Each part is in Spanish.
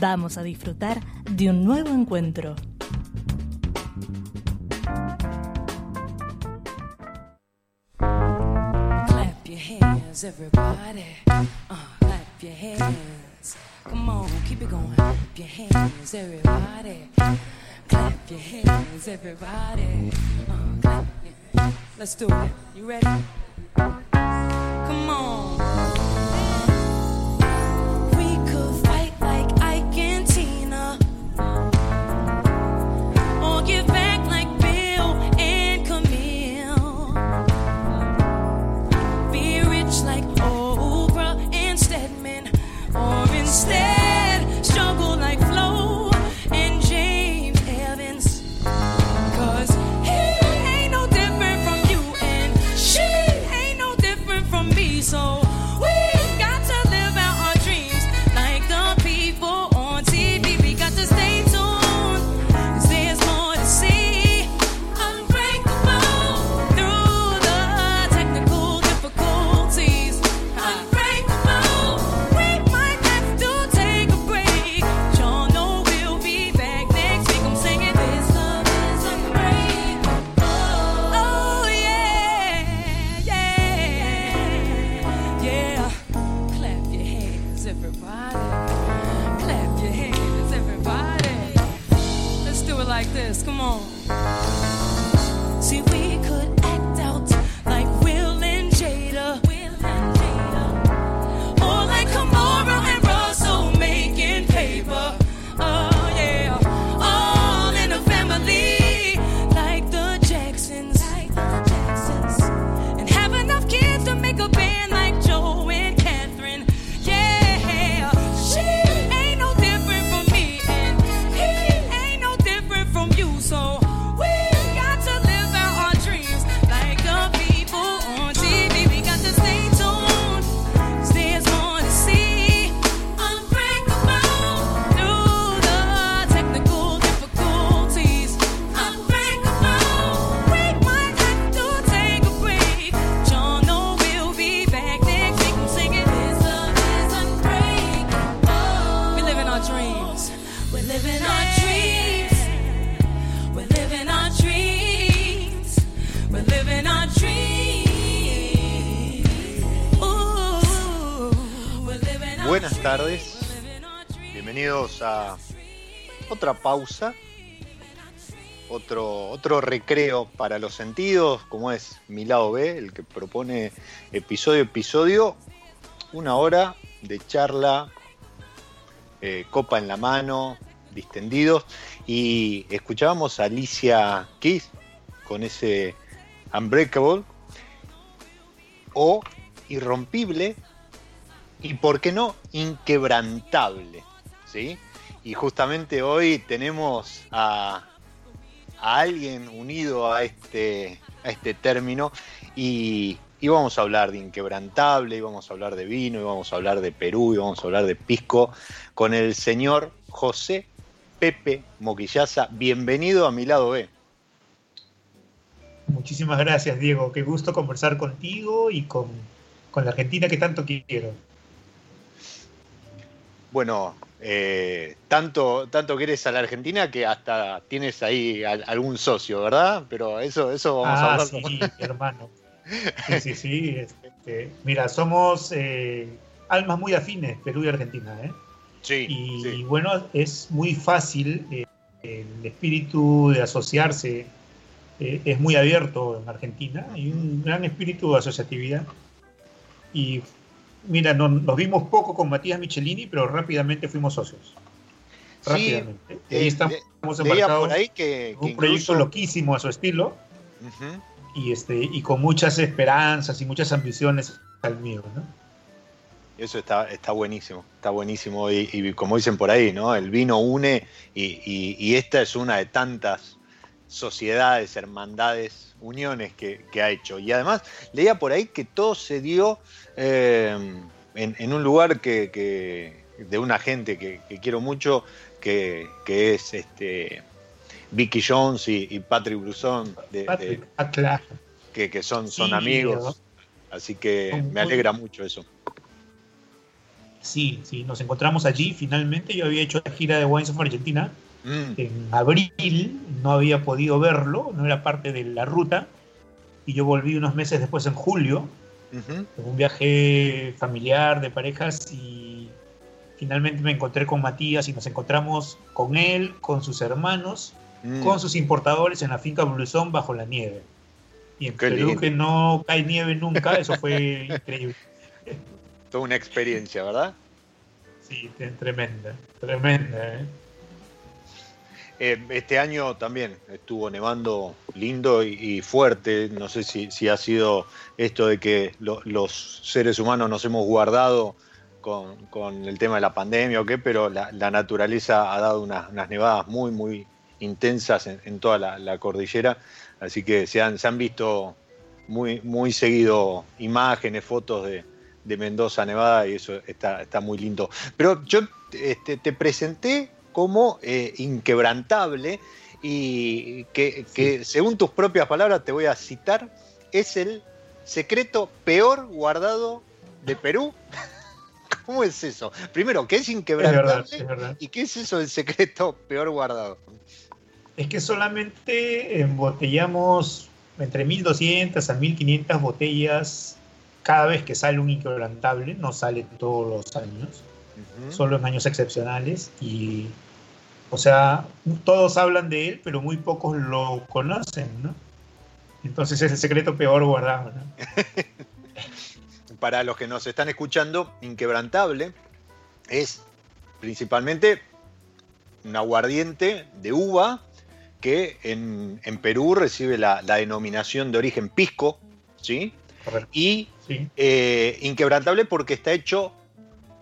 vamos a disfrutar de un nuevo encuentro. Clap your hands, everybody. Uh, clap your hands. Come on, keep it going. Clap your hands, everybody. Clap your hands, everybody. Uh, clap your- Let's do it. You ready? Come on. Otro, otro recreo para los sentidos, como es mi lado B, el que propone episodio episodio, una hora de charla, eh, copa en la mano, distendidos, y escuchábamos a Alicia Keys con ese Unbreakable o Irrompible y por qué no inquebrantable, ¿sí? Y justamente hoy tenemos a, a alguien unido a este, a este término y, y vamos a hablar de inquebrantable, y vamos a hablar de vino, y vamos a hablar de Perú, y vamos a hablar de pisco con el señor José Pepe Moquillaza. Bienvenido a mi lado B. Muchísimas gracias, Diego. Qué gusto conversar contigo y con, con la Argentina que tanto quiero. Bueno, eh, tanto, tanto quieres a la Argentina que hasta tienes ahí al- algún socio, ¿verdad? Pero eso, eso vamos a ah, hablar. sí, hermano. Sí, sí, sí. este, mira, somos eh, almas muy afines, Perú y Argentina. ¿eh? Sí, Y, sí. bueno, es muy fácil, eh, el espíritu de asociarse eh, es muy abierto en Argentina, hay un gran espíritu de asociatividad. Y mira, no- nos vimos poco con Matías Michelini, pero rápidamente fuimos socios. Sí, Rápidamente. Y eh, ahí estamos le- Leía embarcados por ahí que, en que un proyecto incluso- loquísimo a su estilo y, este, y con muchas esperanzas y muchas ambiciones al mío, ¿no? Eso está, está buenísimo, está buenísimo. Y, como dicen por ahí, ¿no? El vino une y, esta es una de tantas sociedades, hermandades, uniones que, ha hecho. Y además leía por ahí que todo se dio eh, en, un lugar que, de una gente que, quiero mucho, que, es este Vicky Jones y, Patrick Brusson, de, ah, que, son, son amigos. Así que me alegra mucho eso. Sí, sí, nos encontramos allí. Finalmente yo había hecho la gira de Wines of Argentina mm. en abril, no había podido verlo, no era parte de la ruta. Y yo volví unos meses después en julio, en un viaje familiar de parejas y finalmente me encontré con Matías y nos encontramos con él, con sus hermanos, mm. con sus importadores en la finca Blusón bajo la nieve. Y en Perú que no cae nieve nunca, eso fue increíble. Toda una experiencia, ¿verdad? Sí, tremenda, tremenda. ¿eh? Eh, este año también estuvo nevando lindo y, fuerte. No sé si, ha sido esto de que los seres humanos nos hemos guardado con, el tema de la pandemia o qué, pero la, naturaleza ha dado unas, nevadas muy, muy intensas en, toda la, cordillera. Así que se han, se han visto muy, muy seguido imágenes, fotos de, Mendoza, Nevada, y eso está, está muy lindo. Pero yo este, te presenté como eh, inquebrantable y que, según tus propias palabras, te voy a citar, es el secreto peor guardado de Perú. ¿Cómo es eso? Primero, ¿qué es inquebrantable? ¿Y qué es eso del secreto peor guardado? Es que solamente embotellamos entre 1.200 a 1.500 botellas cada vez que sale un inquebrantable, no sale todos los años, solo en años excepcionales y, o sea, todos hablan de él, pero muy pocos lo conocen, ¿no? Entonces es el secreto peor guardado, ¿no? Para los que nos están escuchando, inquebrantable es principalmente un aguardiente de uva que en, Perú recibe la, la, denominación de origen pisco, ¿sí? Y eh, inquebrantable porque está hecho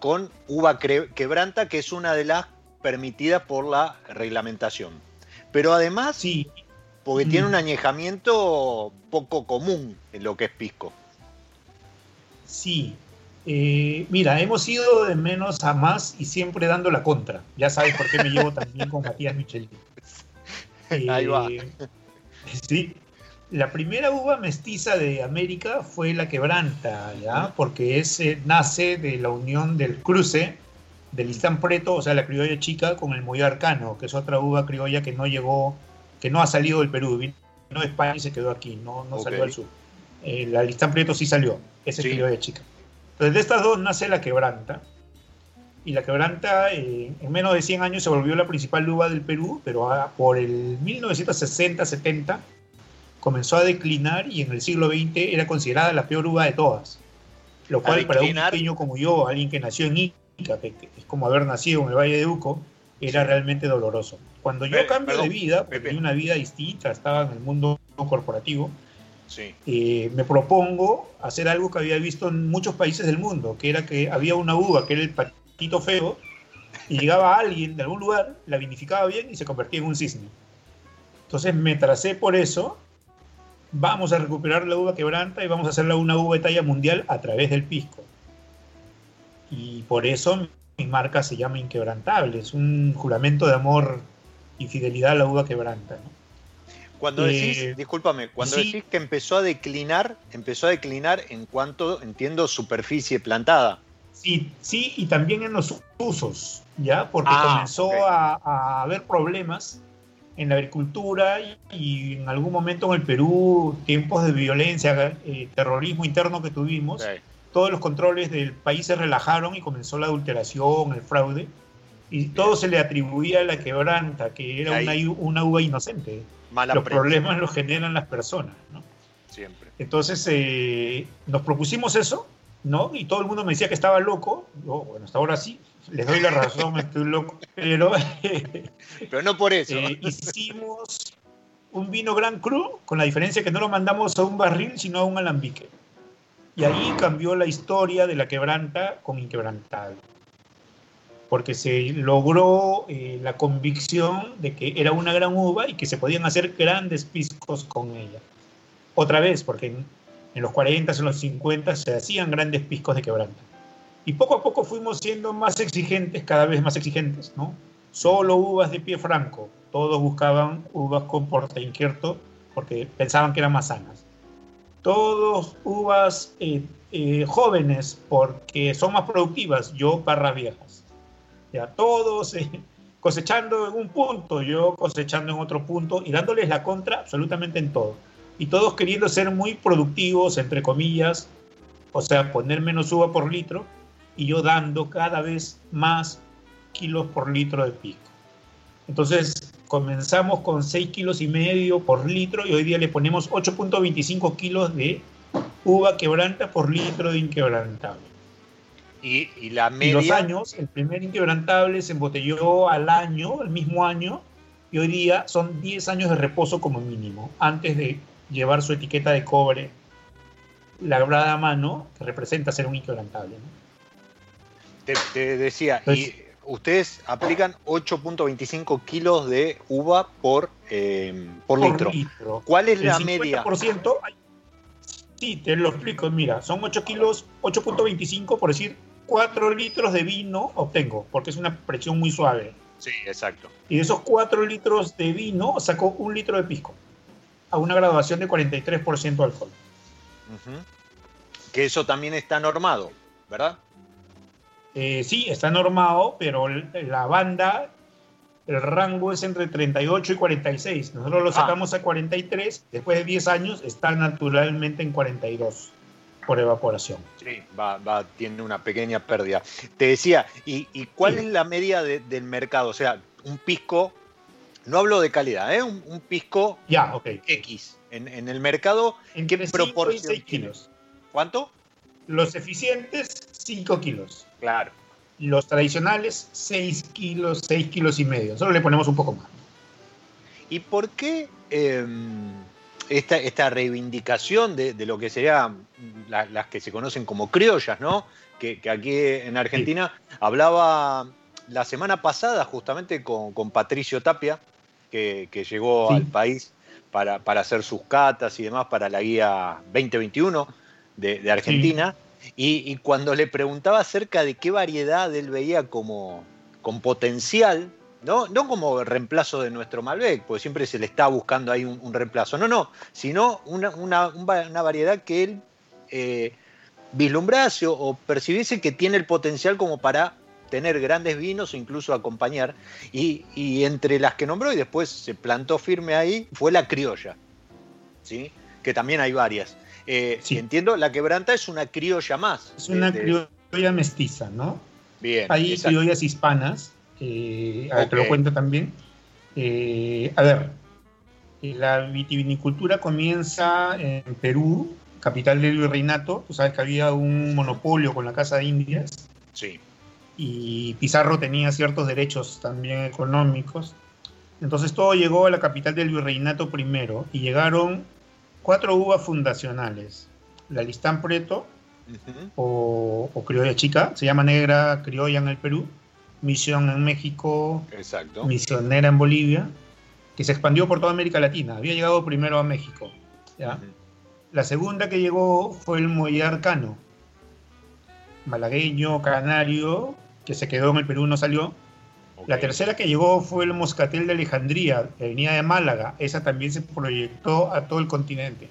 con uva quebranta, que es una de las permitidas por la reglamentación. Pero además, sí. porque tiene un añejamiento poco común en lo que es pisco. Sí. Eh, mira, hemos ido de menos a más y siempre dando la contra. Ya sabes por qué me llevo también con Matías Michel. Ahí va. Eh, sí, la primera uva mestiza de América fue la quebranta, ¿ya? Porque ese nace de la unión del cruce del Listán Preto, o sea, la criolla chica, con el Moyo Arcano, que es otra uva criolla que no llegó, que no ha salido del Perú, vino de España y se quedó aquí, no, no salió al sur. Eh, la Listán Preto sí salió, esa es criolla chica. Entonces, de estas dos nace la quebranta. Y la quebranta eh, en menos de 100 años se volvió la principal uva del Perú, pero por el 1960-70 comenzó a declinar y en el siglo XX era considerada la peor uva de todas. Lo cual para un pequeño como yo, alguien que nació en Ica, que es como haber nacido en el Valle de Uco, era realmente doloroso. Cuando yo cambio de vida, porque una vida distinta, estaba en el mundo corporativo, eh, me propongo hacer algo que había visto en muchos países del mundo, que era que había una uva que era el patito feo, y llegaba alguien de algún lugar, la vinificaba bien y se convertía en un cisne. Entonces me tracé por eso vamos a recuperar la uva quebranta y vamos a hacerla una uva de talla mundial a través del pisco. Y por eso mi marca se llama Inquebrantable, es un juramento de amor y fidelidad a la uva quebranta. Cuando decís, eh, discúlpame, cuando decís que empezó a declinar, empezó a declinar en cuanto, entiendo, superficie plantada. Sí, sí, y también en los usos, ¿ya? Porque ah, comenzó a, a haber problemas en la agricultura y, en algún momento en el Perú, tiempos de violencia, eh, terrorismo interno que tuvimos, todos los controles del país se relajaron y comenzó la adulteración, el fraude, y todo se le atribuía a la quebranta, que era una, una, uva inocente. los problemas los generan las personas, ¿no? Siempre. Entonces eh, nos propusimos eso, ¿no? Y todo el mundo me decía que estaba loco. bueno, hasta ahora sí, les doy la razón, estoy loco, pero... pero no por eso. Eh, hicimos un vino Gran Cru, con la diferencia que no lo mandamos a un barril, sino a un alambique. Y ahí cambió la historia de la quebranta con inquebrantable. Porque se logró eh, la convicción de que era una gran uva y que se podían hacer grandes piscos con ella. Otra vez, porque en, en los 40, en los 50 se hacían grandes piscos de quebranta. Y poco a poco fuimos siendo más exigentes, cada vez más exigentes, ¿no? Solo uvas de pie franco. Todos buscaban uvas con porte inquierto porque pensaban que eran más sanas. Todos uvas eh, eh, jóvenes porque son más productivas, yo barras viejas. Ya todos eh, cosechando en un punto, yo cosechando en otro punto y dándoles la contra absolutamente en todo. Y todos queriendo ser muy productivos, entre comillas, o sea, poner menos uva por litro y yo dando cada vez más kilos por litro de pisco. Entonces comenzamos con 6 kilos y medio por litro y hoy día le ponemos 8.25 kilos de uva quebranta por litro de inquebrantable. Y, y la media. Y los años, el primer inquebrantable se embotelló al año, el mismo año, y hoy día son 10 años de reposo como mínimo, antes de llevar su etiqueta de cobre labrada a mano, que representa ser un inquebrantable. ¿no? Te, te decía, Pues- y ustedes aplican 8.25 kilos de uva por, eh, por, litro. litro. ¿Cuál es El la media? 50%, ay, sí, te lo explico. Mira, son 8 kilos, 8.25, por decir, 4 litros de vino obtengo, porque es una presión muy suave. Sí, exacto. Y de esos 4 litros de vino sacó un litro de pisco, a una graduación de 43% alcohol. Ujú. Que eso también está normado, ¿verdad? Eh, sí, está normado, pero la banda, el rango es entre 38 y 46. Nosotros lo Ah. sacamos a 43, después de 10 años está naturalmente en 42 por evaporación. Sí, va, va, tiene una pequeña pérdida. Te decía, ¿y, y cuál Sí. es la media de- del mercado? O sea, un pisco, no hablo de calidad, ¿eh? un, un pisco Ya, ok. X. En, en el mercado, Entre ¿qué 5 y proporción 6 tiene? kilos. ¿Cuánto? Los eficientes, 5 kilos. Claro. Los tradicionales, 6 kilos, 6 kilos y medio. Solo le ponemos un poco más. ¿Y por qué eh, esta, esta reivindicación de, de lo que serían la- las que se conocen como criollas, ¿no? Que, que aquí en Argentina hablaba la semana pasada justamente con, con Patricio Tapia, que, que llegó Sí. al país para, para hacer sus catas y demás para la guía 2021 de, de Argentina. Y, y cuando le preguntaba acerca de qué variedad él veía como con potencial, ¿no? no como reemplazo de nuestro Malbec, porque siempre se le está buscando ahí un, un reemplazo, no, no, sino una, una- una variedad que él eh, vislumbrase o, o percibiese que tiene el potencial como para tener grandes vinos o incluso acompañar. Y, y entre las que nombró y después se plantó firme ahí fue la criolla, ¿sí? que también hay varias. Eh, Sí. Entiendo, la quebranta es una criolla más. Es una de- de- criolla mestiza, ¿no? Bien, Hay exacto. criollas hispanas, eh, a te lo cuento también. Eh, a ver, la vitivinicultura comienza en Perú, capital del virreinato. Tú sabes que había un monopolio con la Casa de Indias Sí. y Pizarro tenía ciertos derechos también económicos. Entonces todo llegó a la capital del virreinato primero y llegaron cuatro uvas fundacionales. La Listán Preto, o, o criolla chica, se llama negra criolla en el Perú, misión en México, Exacto. misionera en Bolivia, que se expandió por toda América Latina. Había llegado primero a México. La segunda que llegó fue el Mollar Cano, malagueño, canario, que se quedó en el Perú, no salió. La tercera que llegó fue el Moscatel de Alejandría, que venía de Málaga. Esa también se proyectó a todo el continente.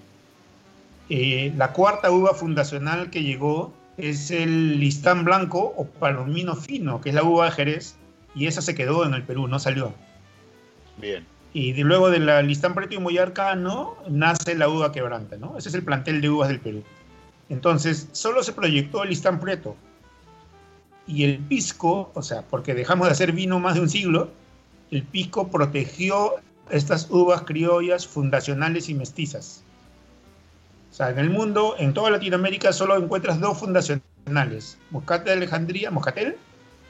Eh, la cuarta uva fundacional que llegó es el listán blanco o palomino fino, que es la uva de Jerez, y esa se quedó en el Perú, no salió. Bien. Y de- luego de la listán preto y mollarcano nace la uva quebranta, ¿no? Ese es el plantel de uvas del Perú. Entonces, solo se proyectó el listán preto. Y el pisco, o sea, porque dejamos de hacer vino más de un siglo, el pisco protegió estas uvas criollas fundacionales y mestizas. O sea, en el mundo, en toda Latinoamérica, solo encuentras dos fundacionales, Moscatel de Alejandría, Moscatel,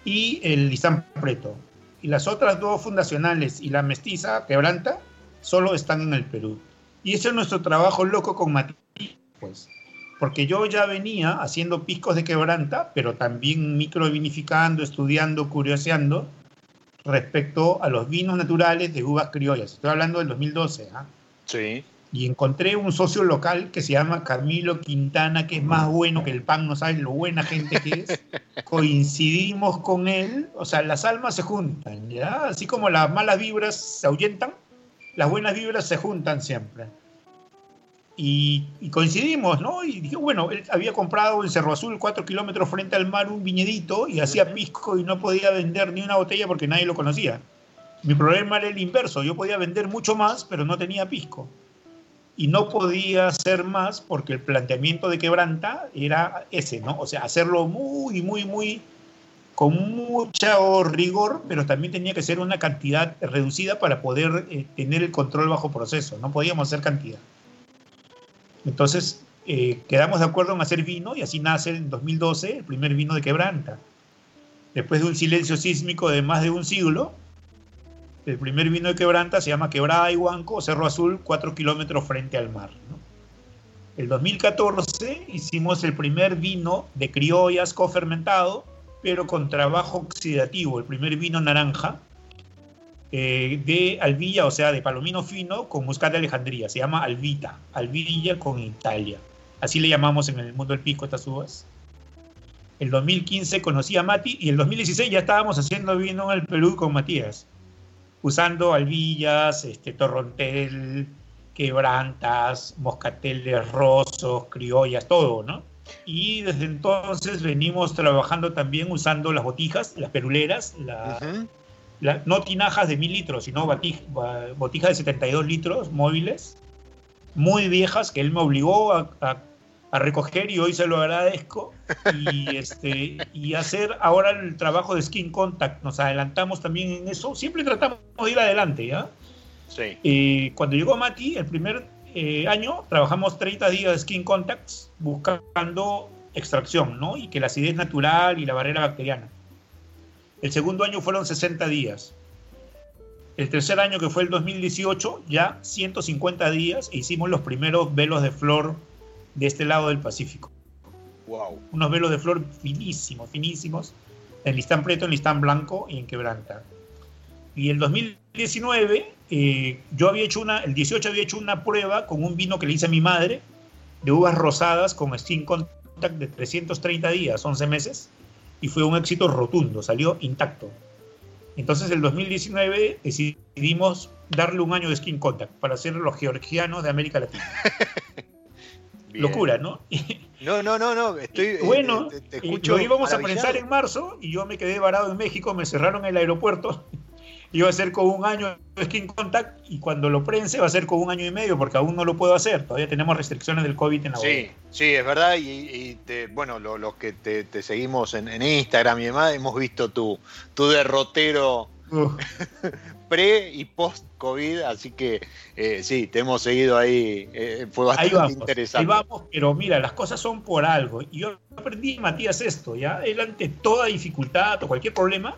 y el Listán Preto. Y las otras dos fundacionales y la mestiza, Quebranta, solo están en el Perú. Y ese es nuestro trabajo loco con Matías, pues. Porque yo ya venía haciendo piscos de quebranta, pero también microvinificando, estudiando, curioseando respecto a los vinos naturales de uvas criollas. Estoy hablando del 2012. ¿ah? Sí. Y encontré un socio local que se llama Camilo Quintana, que es más bueno que el pan, no sabes lo buena gente que es. Coincidimos con él, o sea, las almas se juntan, ¿ya? Así como las malas vibras se ahuyentan, las buenas vibras se juntan siempre. Y, y coincidimos, ¿no? Y dije, bueno, él había comprado en Cerro Azul, cuatro kilómetros frente al mar, un viñedito y hacía pisco y no podía vender ni una botella porque nadie lo conocía. Mi problema era el inverso, yo podía vender mucho más, pero no tenía pisco y no podía hacer más porque el planteamiento de quebranta era ese, ¿no? O sea, hacerlo muy, muy, muy, con mucho rigor, pero también tenía que ser una cantidad reducida para poder eh, tener el control bajo proceso, no podíamos hacer cantidad. Entonces, eh, quedamos de acuerdo en hacer vino y así nace en 2012 el primer vino de quebranta. Después de un silencio sísmico de más de un siglo, el primer vino de Quebranta se llama Quebrada y Huanco, Cerro Azul, 4 kilómetros frente al mar. El 2014 hicimos el primer vino de criollas cofermentado, pero con trabajo oxidativo, el primer vino naranja eh, de Alvilla, o sea, de palomino fino con muscat de Alejandría. Se llama Alvita, Alvilla con Italia. Así le llamamos en el mundo del pisco estas uvas. El 2015 conocí a Mati y el 2016 ya estábamos haciendo vino en el Perú con Matías usando albillas, este, torrontel, quebrantas, moscateles rosos, criollas, todo, ¿no? Y desde entonces venimos trabajando también usando las botijas, las peruleras, no tinajas de mil litros, sino botijas de 72 litros móviles, muy viejas, que él me obligó a, a a recoger y hoy se lo agradezco. Y este y hacer ahora el trabajo de skin contact. Nos adelantamos también en eso. Siempre tratamos de ir adelante ya sí. Eh, cuando llegó Mati el primer eh, año trabajamos 30 días de skin contacts buscando extracción no y que la acidez natural y la barrera bacteriana el segundo año fueron 60 días el tercer año que fue el 2018 ya 150 días e hicimos los primeros velos de flor de este lado del Pacífico. Wow. Unos velos de flor finísimos, finísimos, en listán preto, en listán blanco y en quebranta. Y el 2019, eh, yo había hecho una, el 18 había hecho una prueba con un vino que le hice a mi madre, de uvas rosadas con Steam Contact de 330 días, 11 meses, y fue un éxito rotundo, salió intacto. Entonces, el 2019 decidimos darle un año de Skin Contact para ser los georgianos de América Latina. locura, ¿no? No, no, no, no, estoy... Eh, bueno, te, escucho lo íbamos a pensar en marzo y yo me quedé varado en México, me cerraron el aeropuerto, iba a ser con un año Skin Contact y cuando lo prense va a ser con un año y medio porque aún no lo puedo hacer, todavía tenemos restricciones del COVID en la Sí, sí, es verdad y, bueno, los que te, seguimos en, Instagram y demás, hemos visto tu, tu derrotero pre y post COVID, así que eh, sí, te hemos seguido ahí, eh, fue bastante interesante. Ahí vamos, pero mira, las cosas son por algo. Y yo aprendí, Matías, esto, ¿ya? Él ante toda dificultad o cualquier problema,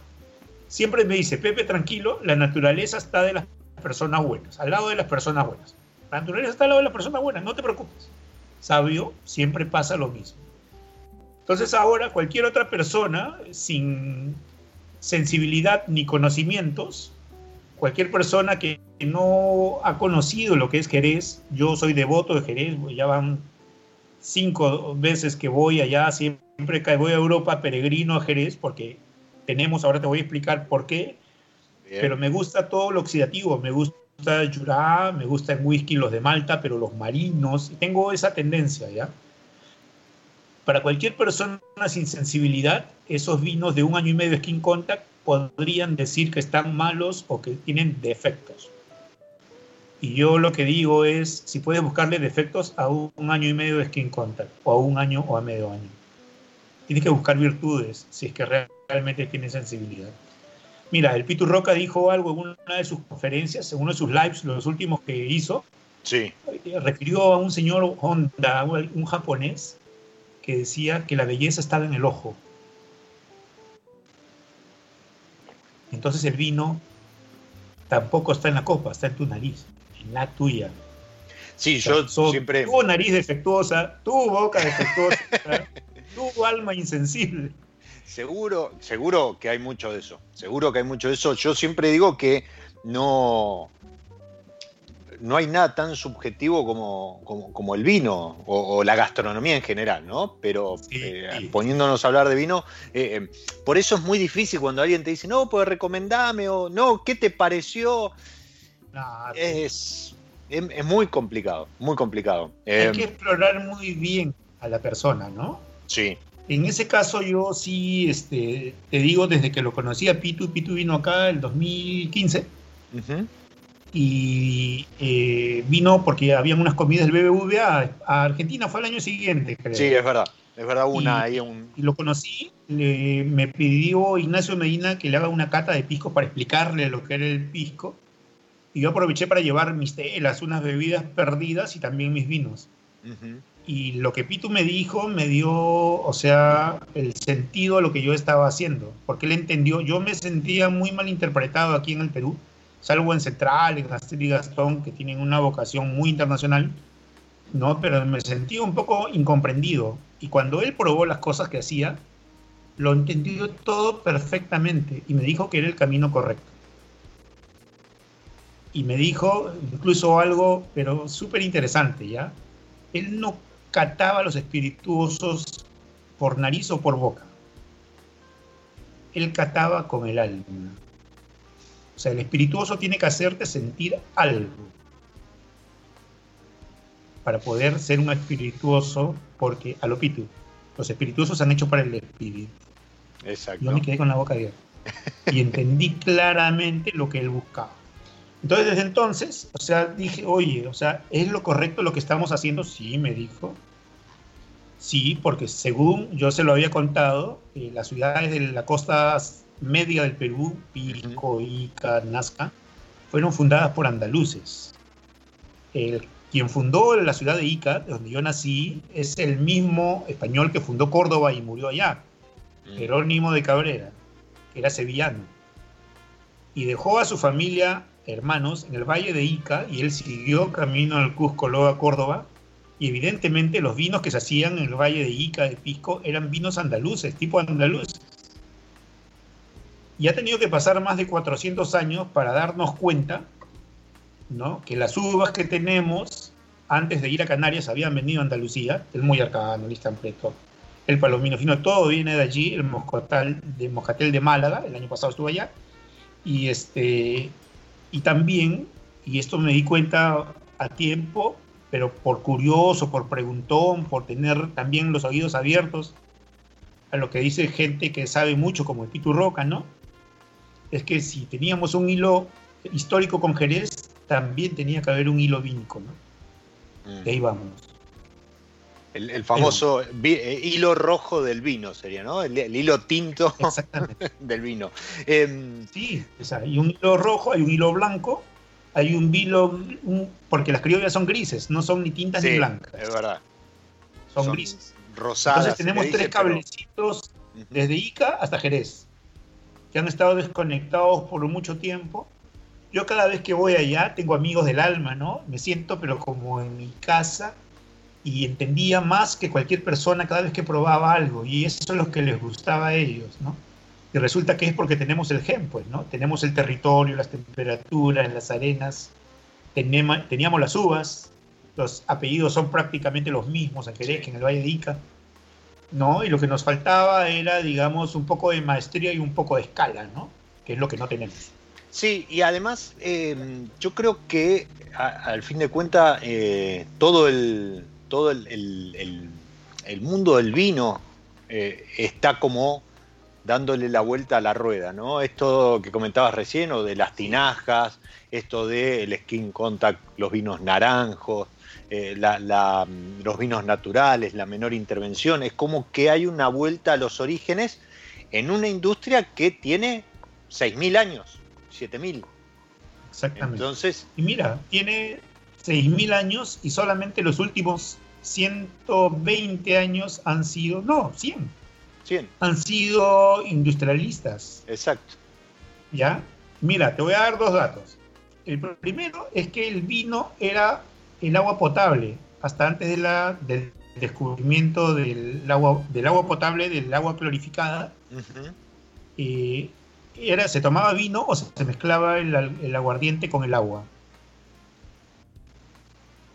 siempre me dice, Pepe, tranquilo, la naturaleza está de las personas buenas, al lado de las personas buenas. La naturaleza está al lado de las personas buenas, no te preocupes. Sabio, siempre pasa lo mismo. Entonces ahora cualquier otra persona sin sensibilidad ni conocimientos, cualquier persona que no ha conocido lo que es Jerez, yo soy devoto de Jerez, ya van cinco veces que voy allá, siempre voy a Europa peregrino a Jerez, porque tenemos, ahora te voy a explicar por qué, pero me gusta todo lo oxidativo, me gusta el Jurá, me gusta el whisky, los de Malta, pero los marinos, tengo esa tendencia, ¿ya? Para cualquier persona sin sensibilidad, esos vinos de un año y medio de Skin Contact podrían decir que están malos o que tienen defectos. Y yo lo que digo es, si puedes buscarle defectos a un año y medio de Skin Contact, o a un año o a medio año. Tienes que buscar virtudes, si es que realmente tiene sensibilidad. Mira, el Pitu Roca dijo algo en una de sus conferencias, en uno de sus lives, los últimos que hizo. Sí. Refirió a un señor Honda, un japonés, que decía que la belleza estaba en el ojo. Entonces el vino tampoco está en la copa, está en tu nariz, en la tuya. Sí, O sea, yo siempre. Tuvo nariz defectuosa, tuvo boca defectuosa, tuvo alma insensible. Seguro, seguro que hay mucho de eso. Seguro que hay mucho de eso. Yo siempre digo que no, no hay nada tan subjetivo como, como, como el vino o, o la gastronomía en general, ¿no? Pero Sí, eh, sí. poniéndonos a hablar de vino, eh, eh, por eso es muy difícil cuando alguien te dice, no, pues recomendame o no, ¿qué te pareció? Nah, Es, es, es muy complicado, muy complicado. hay Eh, que explorar muy bien a la persona, ¿no? Sí, En ese caso yo sí, este, te digo, desde que lo conocí a Pitu, Pitu vino acá el 2015 Ujú. y eh, vino porque habían unas comidas del BBVA a Argentina, fue el año siguiente, creo. sí, es verdad. Es verdad, una Y- ahí un. y lo conocí, le- me pidió Ignacio Medina que le haga una cata de pisco para explicarle lo que era el pisco. Y yo aproveché para llevar mis telas, unas bebidas perdidas y también mis vinos. Ujú. Y lo que Pitu me dijo me dio, o sea, el sentido a lo que yo estaba haciendo. Porque él entendió, yo me sentía muy mal interpretado aquí en el Perú, salvo en Central, en Astrid y Gastón, que tienen una vocación muy internacional, ¿no? Pero me sentía un poco incomprendido. Y cuando él probó las cosas que hacía, lo entendió todo perfectamente y me dijo que era el camino correcto. Y me dijo incluso algo, pero súper interesante, ¿ya? Él no cataba los espirituosos por nariz o por boca. Él cataba con el alma. O sea, el espirituoso tiene que hacerte sentir algo para poder ser un espirituoso, porque a lo pitu, los espirituosos se han hecho para el espíritu. Exacto. Yo me quedé con la boca abierta y entendí claramente lo que él buscaba. Entonces, desde entonces, o sea, dije, oye, o sea, ¿es lo correcto lo que estamos haciendo? Sí, me dijo. Sí, porque según yo se lo había contado, eh, las ciudades de la costa media del Perú, Pisco, Ica, Nazca, fueron fundadas por andaluces. El, quien fundó la ciudad de Ica, donde yo nací, es el mismo español que fundó Córdoba y murió allá. Mm. Jerónimo de Cabrera, que era sevillano, y dejó a su familia, hermanos, en el valle de Ica, y él siguió camino al Cusco, luego a Córdoba, y evidentemente los vinos que se hacían en el valle de Ica, de Pisco, eran vinos andaluces, tipo andaluz. Y ha tenido que pasar más de 400 años para darnos cuenta ¿no? que las uvas que tenemos antes de ir a Canarias habían venido a Andalucía, el muy arcano, el Istampleto, el palomino fino, todo viene de allí, el moscatel de, moscatel de Málaga, el año pasado estuve allá, y, este, y también, y esto me di cuenta a tiempo, pero por curioso, por preguntón, por tener también los oídos abiertos a lo que dice gente que sabe mucho, como el Pitu Roca, ¿no? Es que si teníamos un hilo histórico con Jerez, también tenía que haber un hilo vínico, ¿no? Mm. Y ahí vámonos. El, el famoso vi- eh, hilo rojo del vino sería, ¿no? El, el hilo tinto del vino. Em, Sí, o sea, hay un hilo rojo, hay un hilo blanco, hay un hilo, un- porque las criollas son grises, no son ni tintas ni blancas, es verdad. son, grises. Rosadas. Entonces tenemos tres cablecitos desde Ica hasta Jerez, que han estado desconectados por mucho tiempo. Yo cada vez que voy allá tengo amigos del alma, ¿no? Me siento pero como en mi casa y entendía más que cualquier persona cada vez que probaba algo y eso es lo que les gustaba a ellos, ¿no? Y resulta que es porque tenemos el gen, pues, ¿no? Tenemos el territorio, las temperaturas, las arenas, teníamos las uvas, los apellidos son prácticamente los mismos en Jerez que en el Valle de Ica, ¿no? Y lo que nos faltaba era, digamos, un poco de maestría y un poco de escala, ¿no? Que es lo que no tenemos. Sí, y además em, yo creo que al fin de cuentas eh, todo el todo el, el- el- el mundo del vino eh, está como dándole la vuelta a la rueda, ¿no? Esto que comentabas recién, o de las tinajas, esto del skin contact, los vinos naranjos, eh, la- la- los vinos naturales, la menor intervención, es como que hay una vuelta a los orígenes en una industria que tiene 6.000 años, 7.000. Exactamente. Entonces, Y mira, tiene 6.000 años y solamente los últimos 120 años han sido, no, 100, 100, han sido industrialistas, exacto. ¿ya? Mira, te voy a dar dos datos. El primero es que el vino era el agua potable, hasta antes de la, del descubrimiento del agua, del agua potable, del agua clorificada, eh, era, se tomaba vino o se, se mezclaba el, el aguardiente con el agua.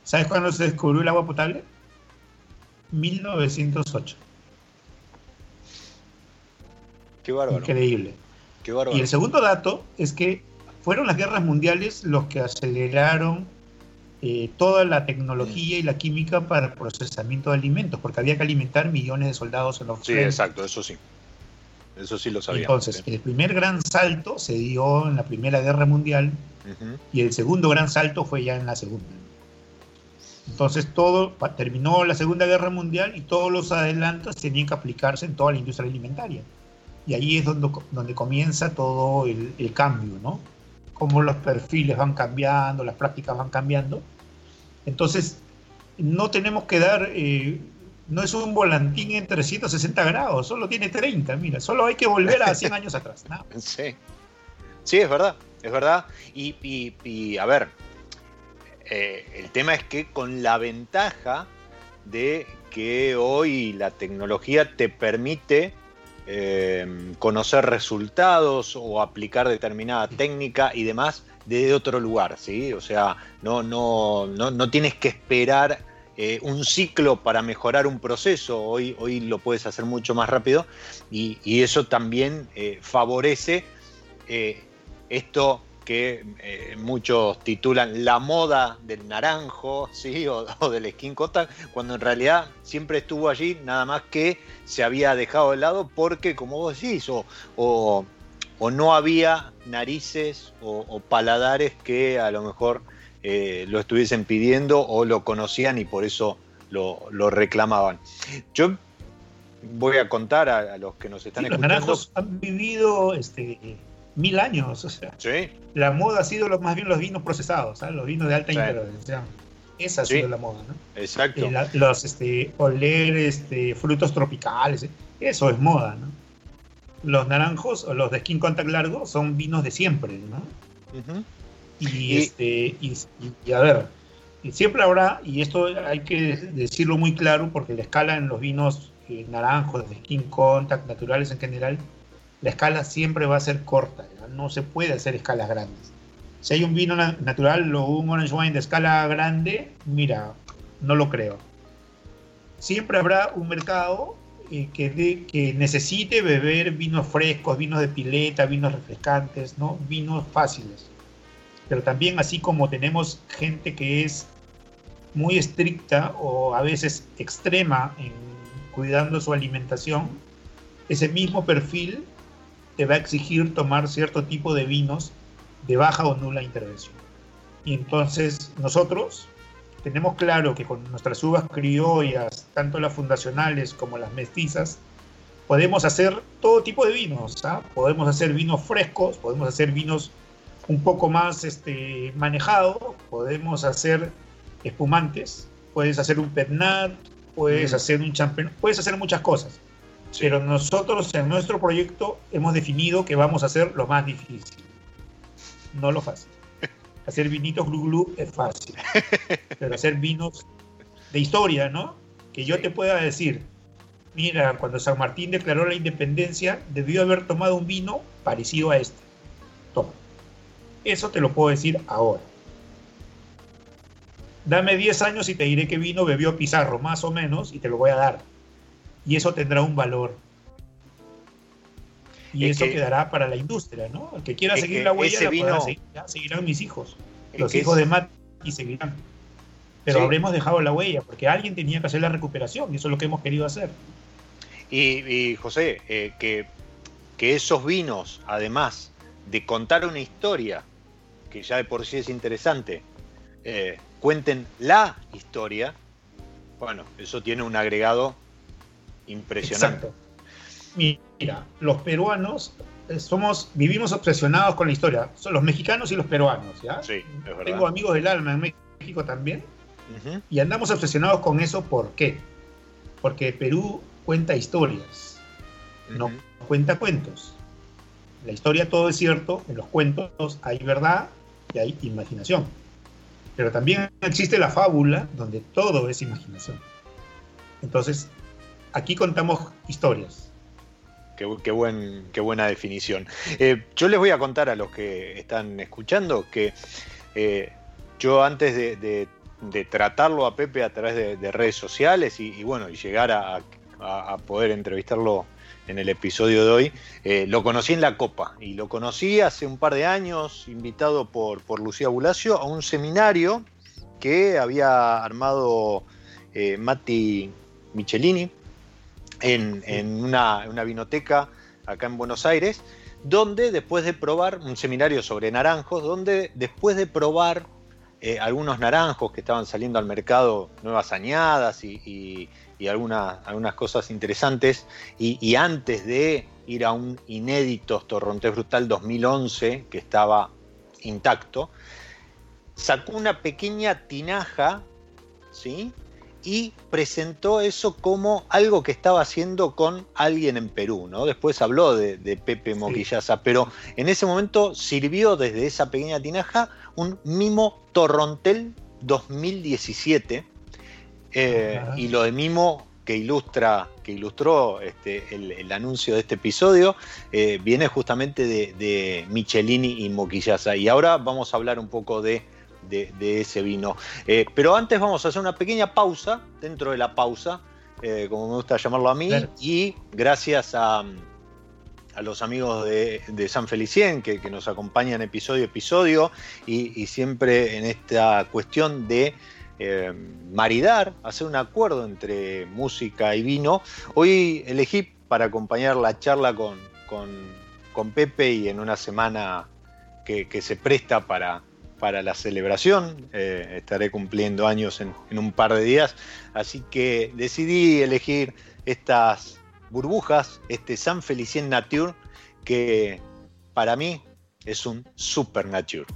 ¿Sabes cuándo se descubrió el agua potable? 1908. Qué bárbaro. Increíble. Qué bárbaro. Y el segundo dato es que fueron las guerras mundiales los que aceleraron eh, toda la tecnología y la química para el procesamiento de alimentos, porque había que alimentar millones de soldados en los Sí, frentes. exacto, eso sí. Eso sí lo sabía. Entonces, sí. el primer gran salto se dio en la Primera Guerra Mundial y el segundo gran salto fue ya en la Segunda. Entonces, todo terminó la Segunda Guerra Mundial y todos los adelantos tenían que aplicarse en toda la industria alimentaria. Y ahí es donde, donde comienza todo el, el cambio, ¿no? Cómo los perfiles van cambiando, las prácticas van cambiando. Entonces, no tenemos que dar, eh, no es un volantín en 360 grados, solo tiene 30, mira, solo hay que volver a 100 años atrás. más. Sí. Sí, es verdad, es verdad. Y, y- y, a ver, eh, el tema es que con la ventaja de que hoy la tecnología te permite eh, conocer resultados o aplicar determinada técnica y demás desde otro lugar, ¿sí? O sea, no, no, no, no tienes que esperar eh, un ciclo para mejorar un proceso, hoy, hoy lo puedes hacer mucho más rápido y, eso también favorece esto que eh, muchos titulan la moda del naranjo, ¿sí? o, o del skin cuando en realidad siempre estuvo allí, nada más que se había dejado de lado porque, como vos decís, o, o- o no había narices o, paladares que a lo mejor eh, lo estuviesen pidiendo o lo conocían y por eso lo, lo reclamaban. Yo voy a contar a, a los que nos están Sí, los escuchando. naranjos han vivido este, mil años, o sea, Sí, la moda ha sido lo, más bien los vinos procesados, ¿sabes? los vinos de alta Sí. intervención. Esa ha Sí. sido la moda, ¿no? exacto. Eh, la- los este, oler este, frutos tropicales, eh, eso es moda, ¿no? Los naranjos o los de skin contact largo son vinos de siempre, ¿no? Y, Y- este, y, a ver, siempre habrá, y esto hay que decirlo muy claro, porque la escala en los vinos eh, naranjos, de skin contact, naturales en general, la escala siempre va a ser corta, no se puede hacer escalas grandes. Si hay un vino na- natural o un orange wine de escala grande, mira, no lo creo. Siempre habrá un mercado eh, que, que necesite beber vinos frescos, vinos de pileta, vinos refrescantes, ¿no? vinos fáciles pero también así como tenemos gente que es muy estricta o a veces extrema en cuidando su alimentación, ese mismo perfil te va a exigir tomar cierto tipo de vinos de baja o nula intervención. Y entonces nosotros tenemos claro que con nuestras uvas criollas, tanto las fundacionales como las mestizas, podemos hacer todo tipo de vinos. ¿ah? Podemos hacer vinos frescos, podemos hacer vinos un poco más este, manejado, podemos hacer espumantes, puedes hacer un pernat, puedes Mm. hacer un champán, puedes hacer muchas cosas. Sí. Pero nosotros en nuestro proyecto hemos definido que vamos a hacer lo más difícil, no lo fácil. Hacer vinitos glu glu es fácil, pero hacer vinos de historia, ¿no? Que yo te pueda decir, mira, cuando San Martín declaró la independencia, debió haber tomado un vino parecido a este. Toma. Eso te lo puedo decir ahora. Dame 10 años y te diré qué vino bebió Pizarro, más o menos, y te lo voy a dar. Y eso tendrá un valor. Y Es eso que- quedará para la industria, ¿no? El que quiera seguir que la huella, la podrá vino- seguir, ya seguirán mis hijos. Los hijos es- de Mati seguirán. Pero Sí. habremos dejado la huella, porque alguien tenía que hacer la recuperación, y eso es lo que hemos querido hacer. Y, y, José, eh, que, que esos vinos, además de contar una historia, que ya de por sí es interesante, eh, cuenten la historia, bueno, eso tiene un agregado impresionante. Exacto. Mira, los peruanos eh, somos, vivimos obsesionados con la historia. Son los mexicanos y los peruanos, ¿ya? Sí, es verdad. Tengo amigos del alma en México también. Y andamos obsesionados con eso, ¿por qué? Porque Perú cuenta historias, no cuenta cuentos. La historia todo es cierto, en los cuentos hay verdad y hay imaginación. Pero también existe la fábula donde todo es imaginación. Entonces, aquí contamos historias. Qué, buen, qué buena definición. Eh, yo les voy a contar a los que están escuchando que eh, yo antes de, tratarlo a Pepe a través de, redes sociales y, bueno, y llegar a, poder entrevistarlo en el episodio de hoy, eh, lo conocí en la Copa y lo conocí hace un par de años, invitado por, por Lucía Bulacio a un seminario que había armado Mati Michelini en, una, vinoteca acá en Buenos Aires, donde después de probar un seminario sobre naranjos, donde después de probar eh, algunos naranjos que estaban saliendo al mercado, nuevas añadas y, algunas, algunas cosas interesantes, y, antes de ir a un inédito Torrontés Brutal 2011 que estaba intacto, sacó una pequeña tinaja, ¿sí? Y presentó eso como algo que estaba haciendo con alguien en Perú, ¿no? Después habló de, Pepe Moquillaza, pero en ese momento sirvió desde esa pequeña tinaja un mimo Torrontel 2017 eh, y lo de mimo que ilustra, que ilustró este, el, anuncio de este episodio, eh, viene justamente de, de Michelini y Moquillaza. Y ahora vamos a hablar un poco de de, ese vino. Eh, pero antes vamos a hacer una pequeña pausa, dentro de la pausa, eh, como me gusta llamarlo a mí, y gracias a, a los amigos de, San Felicien que, nos acompañan episodio a episodio y, siempre en esta cuestión de eh, maridar, hacer un acuerdo entre música y vino. Hoy elegí para acompañar la charla con, con, Pepe y en una semana que se presta para, para la celebración. Eh, estaré cumpliendo años en, un par de días. Así que decidí elegir estas burbujas, este San Felicien Nature, que para mí es un super nature.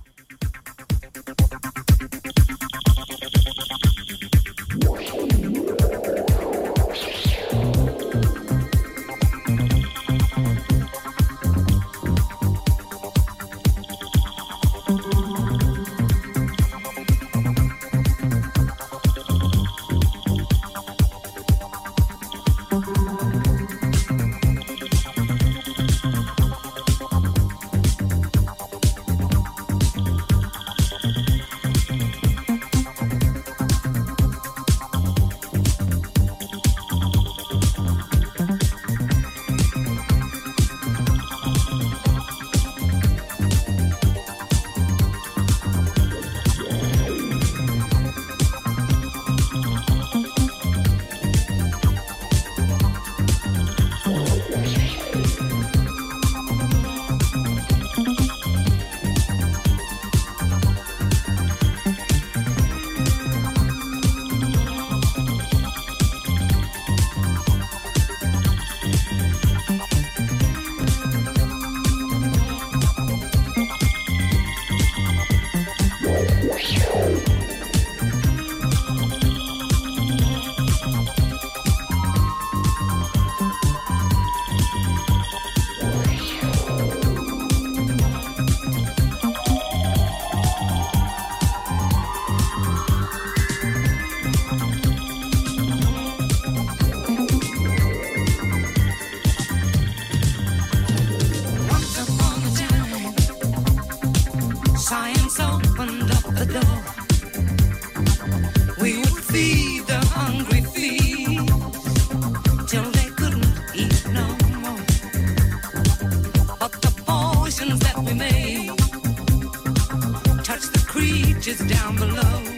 down below.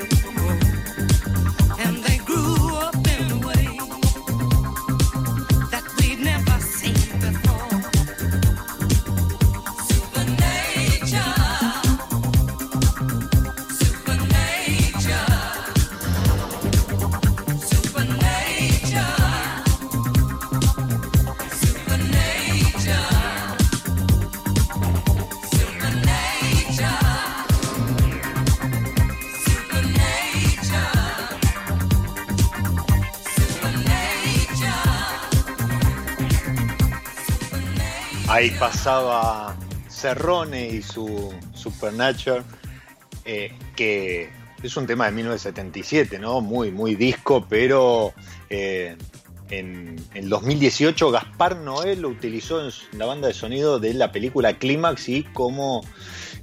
Pasaba Cerrone y su Supernatural, eh, que es un tema de 1977, ¿no? Muy, muy disco, pero eh, en, el 2018 Gaspar Noé lo utilizó en la banda de sonido de la película Clímax y como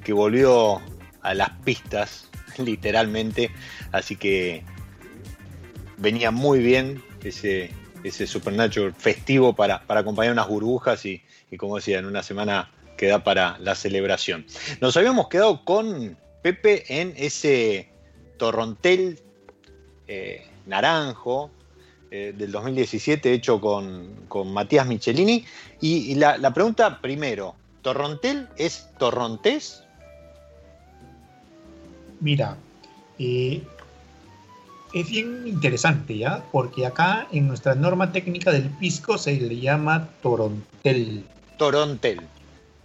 que volvió a las pistas, literalmente. Así que venía muy bien ese, ese Supernatural festivo para, acompañar unas burbujas y, como decía, en una semana queda para la celebración. Nos habíamos quedado con Pepe en ese torrontel eh, naranjo eh, del 2017 hecho con, Matías Michelini. Y, la, pregunta primero, ¿torrontel es torrontés? Mira, eh, es bien interesante, ¿ya? Porque acá en nuestra norma técnica del pisco se le llama torontel. Torontel,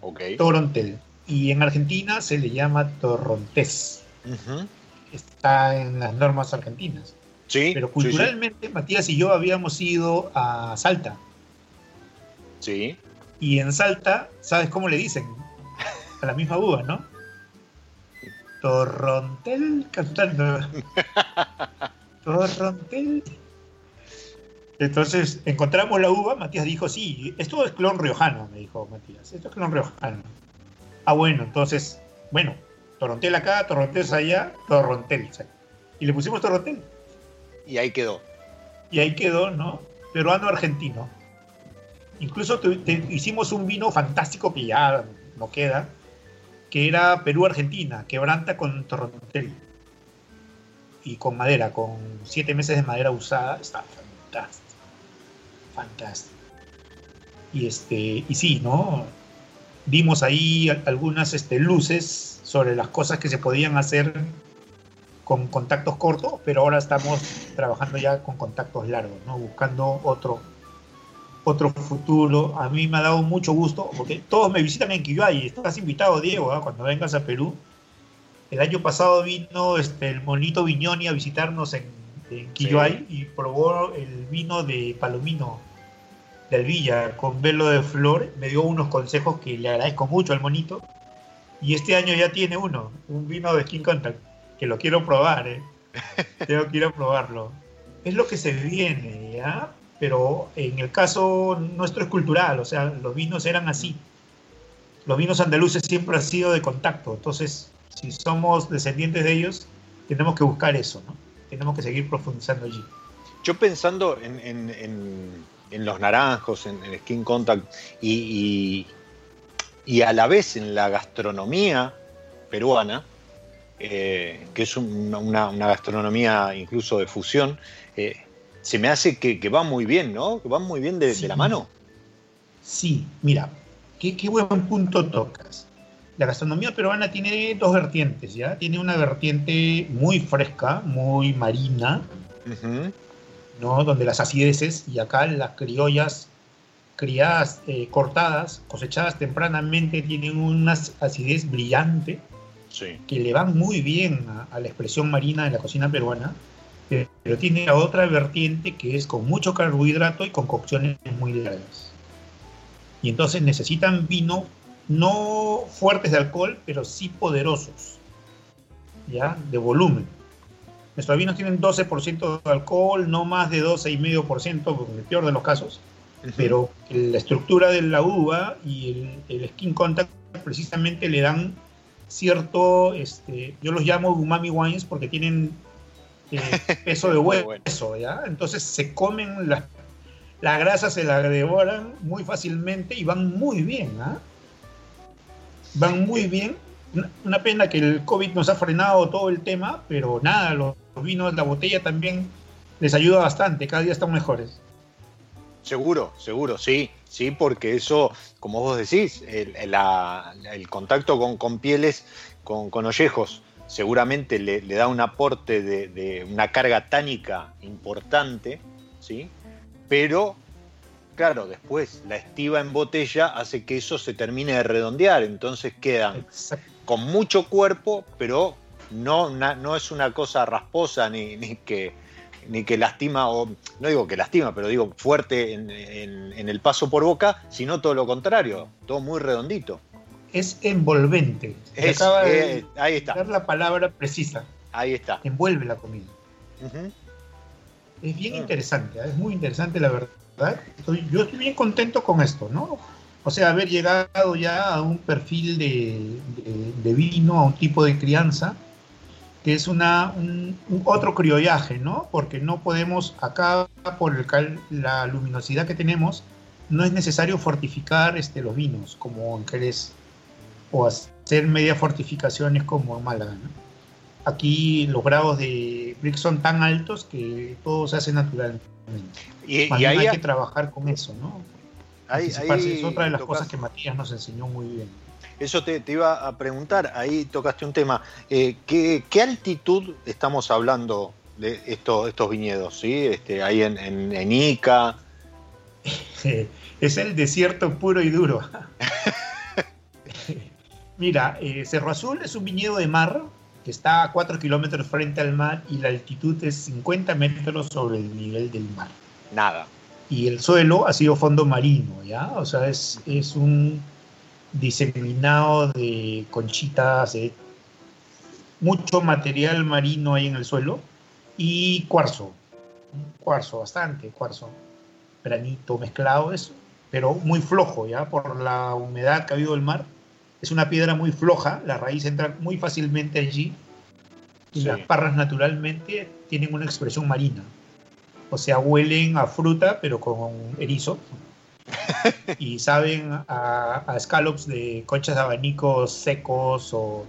ok. Torontel. Y en Argentina se le llama torrontés. Está en las normas argentinas. Sí. Pero culturalmente, Matías y yo habíamos ido a Salta. Sí. Y en Salta, ¿sabes cómo le dicen? A la misma uva, ¿no? Torrontel cantando. Torrontel. Entonces encontramos la uva, Matías dijo, sí, esto es clon riojano, me dijo Matías, esto es clon riojano. Ah, bueno, entonces, bueno, Torrontel acá, Torrontel allá, Torrontel. Y le pusimos Torrontel. Y ahí quedó. Y ahí quedó, ¿no? Peruano argentino. Incluso hicimos un vino fantástico que ya no queda, que era Perú-Argentina, quebranta con Torrontel y con madera, con siete meses de madera usada, está fantástico. Fantástico. Y este, y sí, ¿no? Vimos ahí algunas este, luces sobre las cosas que se podían hacer con contactos cortos, pero ahora estamos trabajando ya con contactos largos, ¿no? Buscando otro, otro futuro. A mí me ha dado mucho gusto, porque todos me visitan en y Estás invitado, Diego, ¿ah? cuando vengas a Perú el año pasado vino este, el monito Viñoni a visitarnos en, en y probó el vino de Palomino de Villa con velo de flor. Me dio unos consejos que le agradezco mucho al monito. Y este año ya tiene uno, un vino de Skin Contact, que lo quiero probar, ¿eh? Yo quiero probarlo. Es lo que se viene, ¿ya? Pero en el caso nuestro es cultural, o sea, los vinos eran así. Los vinos andaluces siempre han sido de contacto, entonces si somos descendientes de ellos, tenemos que buscar eso, ¿no? Tenemos que seguir profundizando allí. Yo pensando en, los naranjos, en, el Skin Contact y, y, a la vez en la gastronomía peruana, eh, que es una, gastronomía incluso de fusión, eh, se me hace que, va muy bien, ¿no? Que va muy bien de, la mano. Sí, mira, qué, qué buen punto tocas la gastronomía peruana tiene dos vertientes, ¿ya? Tiene una vertiente muy fresca, muy marina, ¿no? Donde las acideces, y acá las criollas criadas, eh, cortadas, cosechadas tempranamente, tienen una acidez brillante, que le van muy bien a, la expresión marina de la cocina peruana, pero tiene la otra vertiente que es con mucho carbohidrato y con cocciones muy largas. Y entonces necesitan vino no fuertes de alcohol, pero sí poderosos, ¿ya? De volumen. Nuestros vinos tienen 12% de alcohol, no más de 12,5% en el peor de los casos, pero la estructura de la uva y el, skin contact precisamente le dan cierto, este, yo los llamo umami wines porque tienen eh, peso de hueso, ¿ya? Entonces se comen las la grasa se la devoran muy fácilmente y van muy bien, ¿ah? Van muy bien. Una pena que el COVID nos ha frenado todo el tema, pero nada, los vinos, la botella también les ayuda bastante, cada día están mejores. Seguro, seguro, sí, sí, porque eso, como vos decís, el, contacto con, pieles, con, con, ollejos, seguramente le, da un aporte de, de, una carga tánica importante, ¿sí? Pero Claro, después la estiva en botella hace que eso se termine de redondear, entonces quedan con mucho cuerpo, pero no, no es una cosa rasposa ni, ni, que, ni que lastima, o no digo que lastima, pero digo fuerte en, el paso por boca, sino todo lo contrario, todo muy redondito. Es envolvente. Es, eh, ahí está. Dar la palabra precisa. Ahí está. Envuelve la comida. Es bien Ah. interesante, ¿eh? es muy interesante la verdad. Yo estoy bien contento con esto, ¿no? O sea, haber llegado ya a un perfil de, de- vino, a un tipo de crianza, que es una, un, un otro criollaje, ¿no? Porque no podemos, acá por el cal- la luminosidad que tenemos, no es necesario fortificar este, los vinos, como en Jerez, o hacer media fortificaciones como en Málaga, ¿no? Aquí los grados de Brick son tan altos que todo se hace naturalmente. Y, ahí, hay que trabajar con eso, ¿no? ahí- ahí es otra de las cosas que Matías nos enseñó muy bien. Eso te, te iba a preguntar, ahí tocaste un tema. Eh, ¿qué, qué altitud estamos hablando de estos, estos viñedos? ¿sí? Este, ahí en, en, en Ica. es el desierto puro y duro. Mira, eh, Cerro Azul es un viñedo de mar que está a 4 kilómetros frente al mar y la altitud es 50 metros sobre el nivel del mar. Nada. y el suelo ha sido fondo marino, ¿ya? O sea, es, es un diseminado de conchitas, de mucho material marino ahí en el suelo y cuarzo, cuarzo, bastante cuarzo, granito mezclado, eso, pero muy flojo, ¿ya? Por la humedad que ha habido del mar. Es una piedra muy floja, la raíz entra muy fácilmente allí y Sí. las parras naturalmente tienen una expresión marina. O sea, huelen a fruta, pero con erizo. y saben a, a scallops de conchas de abanicos secos o,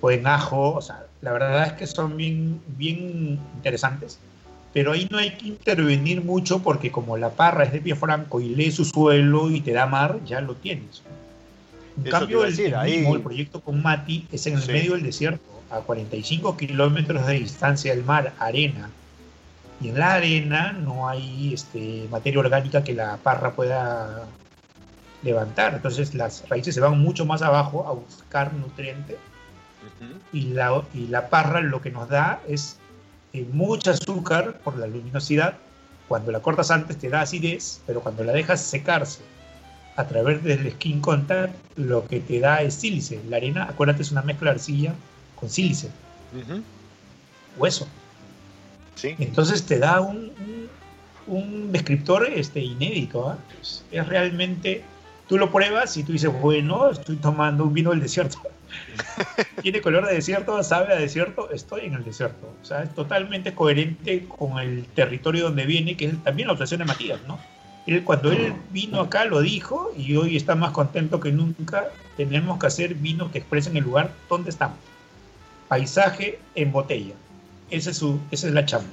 o en ajo. O sea, la verdad es que son bien, bien interesantes. Pero ahí no hay que intervenir mucho porque como la parra es de pie franco y lee su suelo y te da mar, ya lo tienes. En Eso cambio, decir, el ahí- mismo, el proyecto con Mati es en el Sí. medio del desierto, a 45 kilómetros de distancia del mar, arena. Y en la arena no hay este, materia orgánica que la parra pueda levantar. Entonces las raíces se van mucho más abajo a buscar nutrientes y la, y la parra lo que nos da es eh, mucho azúcar por la luminosidad. Cuando la cortas antes te da acidez, pero cuando la dejas secarse a través del skin contact, lo que te da es sílice. La arena, acuérdate, es una mezcla de arcilla con sílice, hueso. Sí. Entonces te da un, un, un descriptor este, inédito. ¿ah? Es, es realmente, tú lo pruebas y tú dices, bueno, estoy tomando un vino del desierto. Tiene color de desierto, sabe a desierto, estoy en el desierto. O sea, es totalmente coherente con el territorio donde viene, que es también la obsesión de Matías, ¿no? Él, cuando él vino acá lo dijo y hoy está más contento que nunca. Tenemos que hacer vinos que expresen el lugar donde estamos. Paisaje en botella. Esa es, su, esa es la chamba.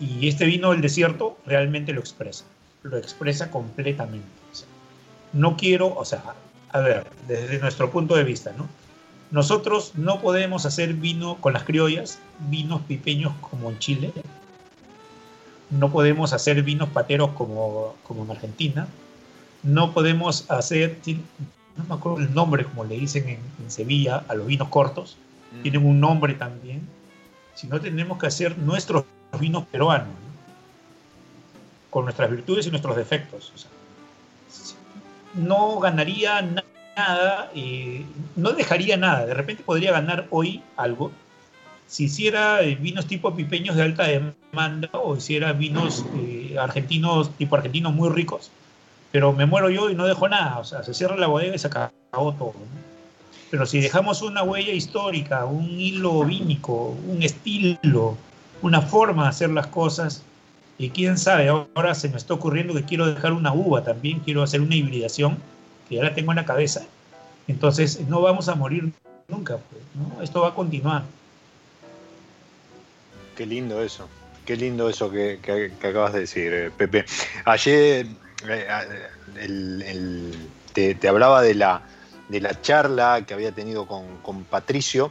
Y este vino del desierto realmente lo expresa. Lo expresa completamente. No quiero, o sea, a ver, desde nuestro punto de vista, ¿no? Nosotros no podemos hacer vino con las criollas, vinos pipeños como en Chile. No podemos hacer vinos pateros como, como en Argentina. No podemos hacer, no me acuerdo el nombre, como le dicen en, en Sevilla, a los vinos cortos. Tienen un nombre también. Si no tenemos que hacer nuestros vinos peruanos, ¿no? con nuestras virtudes y nuestros defectos. O sea, no ganaría na- nada, eh, no dejaría nada. De repente podría ganar hoy algo si hiciera eh, vinos tipo pipeños de alta demanda o hiciera vinos eh, argentinos, tipo argentinos muy ricos, pero me muero yo y no dejo nada. O sea, se cierra la bodega y se acabó todo. ¿no? Pero si dejamos una huella histórica, un hilo vínico, un estilo, una forma de hacer las cosas, y quién sabe, ahora se me está ocurriendo que quiero dejar una uva también, quiero hacer una hibridación, que ya la tengo en la cabeza. Entonces no vamos a morir nunca, pues, ¿no? Esto va a continuar. Qué lindo eso. Qué lindo eso que, que- que acabas de decir, eh, Pepe. Ayer eh, el- el- te, te hablaba de la, de la charla que había tenido con, con Patricio,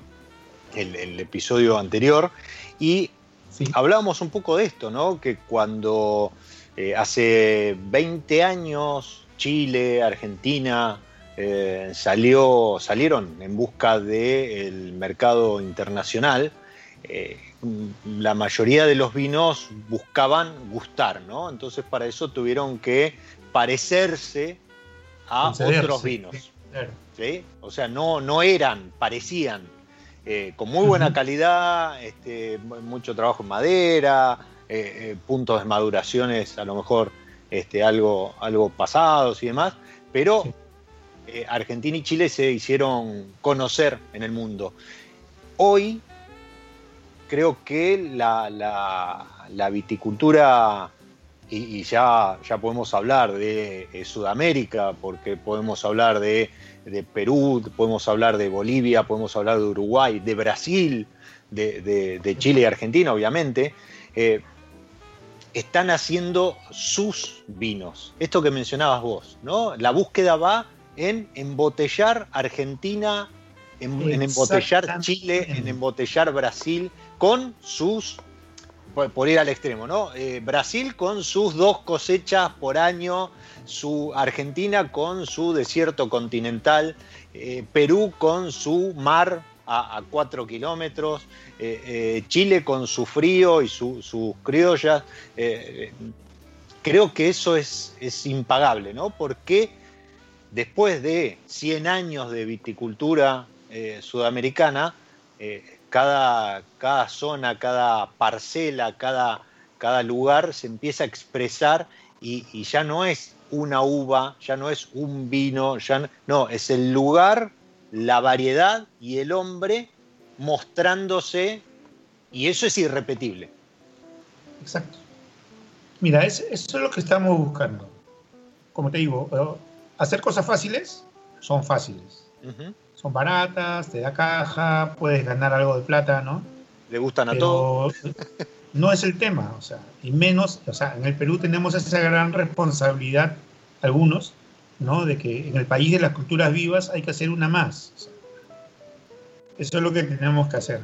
el, el episodio anterior, y Sí. hablábamos un poco de esto, ¿no? Que cuando eh, hace 20 años Chile, Argentina eh, salió, salieron en busca del mercado internacional, eh, la mayoría de los vinos buscaban gustar, ¿no? Entonces para eso tuvieron que parecerse a Concederse, otros vinos. sí, claro. ¿sí? O sea, no, no eran, parecían. eh, con muy buena calidad, este, mucho trabajo en madera, eh, eh, puntos de maduraciones a lo mejor este, algo, algo pasados y demás, pero Argentina y Chile se hicieron conocer en el mundo. Hoy creo que la, viticultura, y, ya, ya podemos hablar de Sudamérica, porque podemos hablar de de Perú, podemos hablar de Bolivia, podemos hablar de Uruguay, de Brasil, de, Chile y Argentina, obviamente, eh, están haciendo sus vinos. Esto que mencionabas vos, ¿no? La búsqueda va en embotellar Argentina, en, embotellar Chile, en embotellar Brasil con sus por, ir al extremo, ¿no? Eh, Brasil con sus dos cosechas por año, su Argentina con su desierto continental, eh, Perú con su mar a, cuatro kilómetros, eh, Chile con su frío y sus criollas. creo que eso es, es impagable, ¿no? Porque después de 100 años de viticultura sudamericana, cada, cada zona, cada parcela, cada, cada lugar se empieza a expresar y, ya no es una uva, ya no es un vino, ya no, es el lugar, la variedad y el hombre mostrándose y eso es irrepetible. Exacto. Mira, eso es lo que estamos buscando. Como te digo, eh, hacer cosas fáciles son fáciles son baratas, te da caja, puedes ganar algo de plata, ¿no? Le gustan a todos. No es el tema, o sea, y menos, o sea, en el Perú tenemos esa gran responsabilidad, algunos, ¿no? De que en el país de las culturas vivas hay que hacer una más. eso es lo que tenemos que hacer.